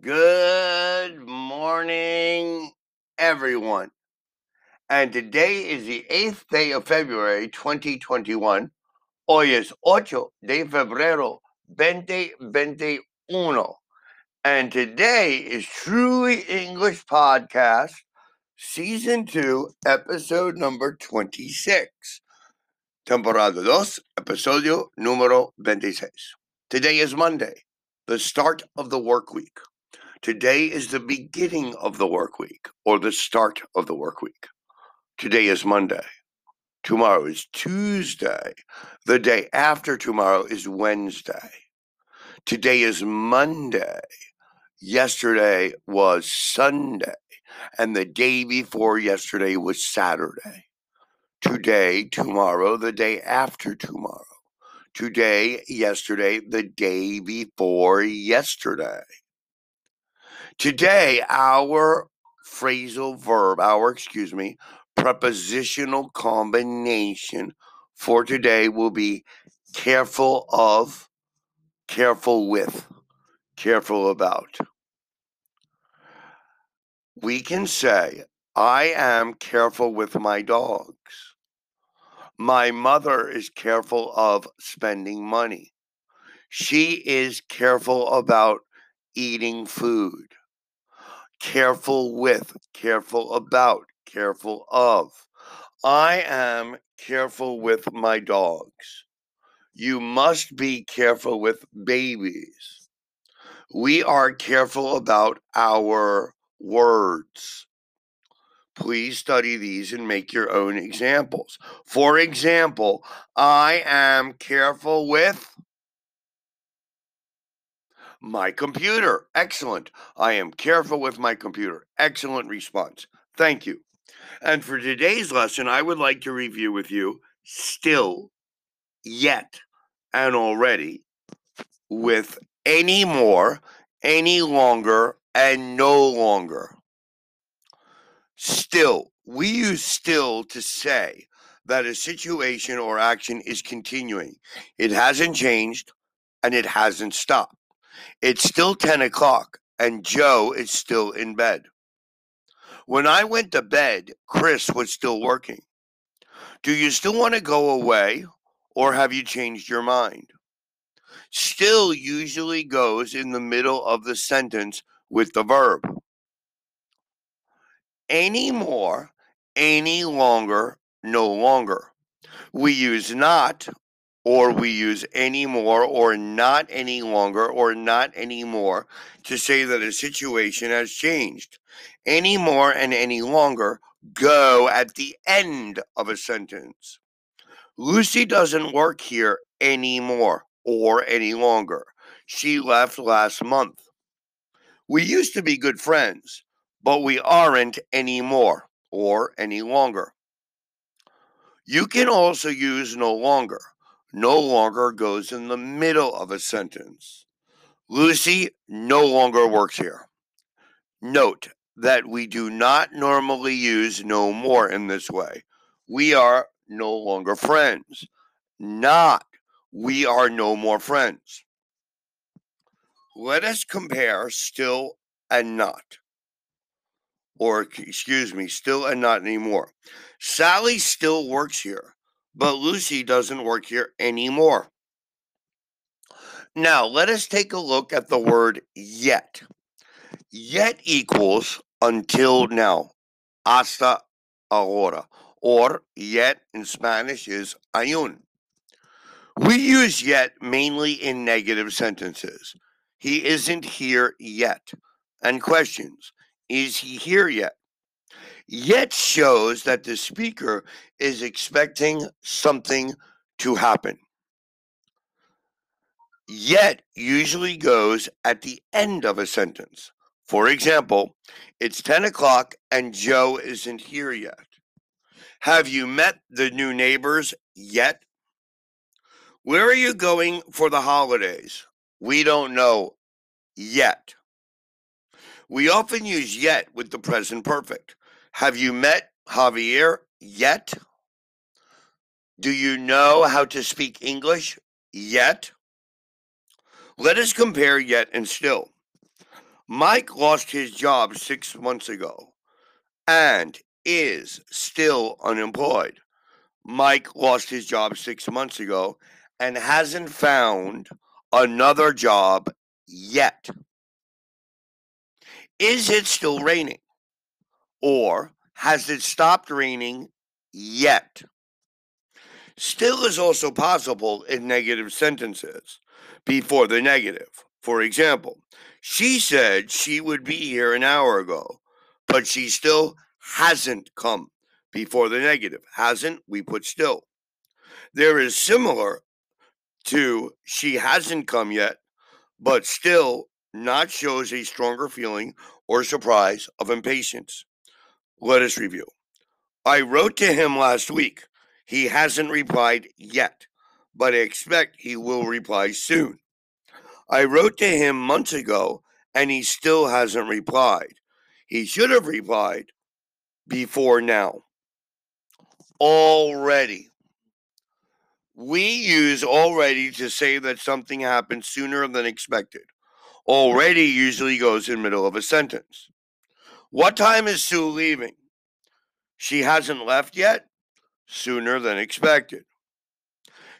Good morning, everyone. And today is the 8th day of February 2021. Hoy es ocho de febrero 2021. And today is Truly English Podcast, Season 2, Episode number 26. Temporada 2, Episodio número 26. Today is Monday, the start of the work week. Today is the beginning of the work week or the start of the work week. Today is Monday. Tomorrow is Tuesday. The day after tomorrow is Wednesday. Today is Monday. Yesterday was Sunday. And the day before yesterday was Saturday. Today, tomorrow, the day after tomorrow. Today, yesterday, the day before yesterday. Today, our phrasal verb, our, excuse me, prepositional combination for today will be careful of, careful with, careful about. We can say, I am careful with my dogs. My mother is careful of spending money. She is careful about eating food careful with, careful about, careful of. I am careful with my dogs. You must be careful with babies. We are careful about our words. Please study these and make your own examples. For example, I am careful with my computer. Excellent. I am careful with my computer. Excellent response. Thank you. And for today's lesson, I would like to review with you still, yet, and already with any more, any longer, and no longer. Still, we use still to say that a situation or action is continuing. It hasn't changed and it hasn't stopped. It's still 10 o'clock, and Joe is still in bed. When I went to bed, Chris was still working. Do you still want to go away, or have you changed your mind? Still usually goes in the middle of the sentence with the verb. Any more, any longer, no longer. We use not or we use any more or not any longer or not anymore to say that a situation has changed. Any more and any longer go at the end of a sentence. Lucy doesn't work here anymore or any longer. She left last month. We used to be good friends, but we aren't anymore or any longer. You can also use no longer no longer goes in the middle of a sentence. Lucy no longer works here. Note that we do not normally use no more in this way. We are no longer friends. Not we are no more friends. Let us compare still and not. Or, excuse me, still and not anymore. Sally still works here but Lucy doesn't work here anymore. Now, let us take a look at the word yet. Yet equals until now, hasta ahora, or yet in Spanish is ayun. We use yet mainly in negative sentences. He isn't here yet. And questions Is he here yet? Yet shows that the speaker is expecting something to happen. Yet usually goes at the end of a sentence. For example, it's 10 o'clock and Joe isn't here yet. Have you met the new neighbors yet? Where are you going for the holidays? We don't know yet. We often use yet with the present perfect. Have you met Javier yet? Do you know how to speak English yet? Let us compare yet and still. Mike lost his job six months ago and is still unemployed. Mike lost his job six months ago and hasn't found another job yet. Is it still raining? Or has it stopped raining yet? Still is also possible in negative sentences before the negative. For example, she said she would be here an hour ago, but she still hasn't come before the negative. Hasn't, we put still. There is similar to she hasn't come yet, but still not shows a stronger feeling or surprise of impatience. Let us review. I wrote to him last week. He hasn't replied yet, but I expect he will reply soon. I wrote to him months ago and he still hasn't replied. He should have replied before now. Already. We use already to say that something happened sooner than expected. Already usually goes in middle of a sentence. What time is Sue leaving? She hasn't left yet? Sooner than expected.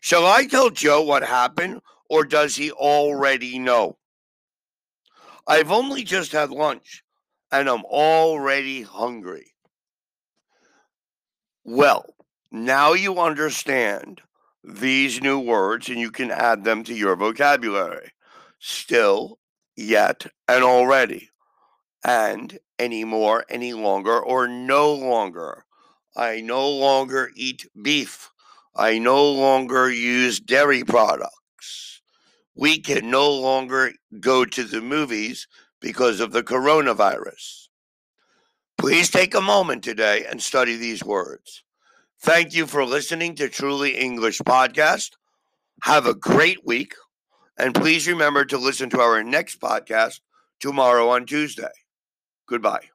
Shall I tell Joe what happened, or does he already know? I've only just had lunch, and I'm already hungry. Well, now you understand these new words and you can add them to your vocabulary. Still, yet, and already. And anymore, any longer, or no longer. I no longer eat beef. I no longer use dairy products. We can no longer go to the movies because of the coronavirus. Please take a moment today and study these words. Thank you for listening to Truly English Podcast. Have a great week. And please remember to listen to our next podcast tomorrow on Tuesday. Goodbye.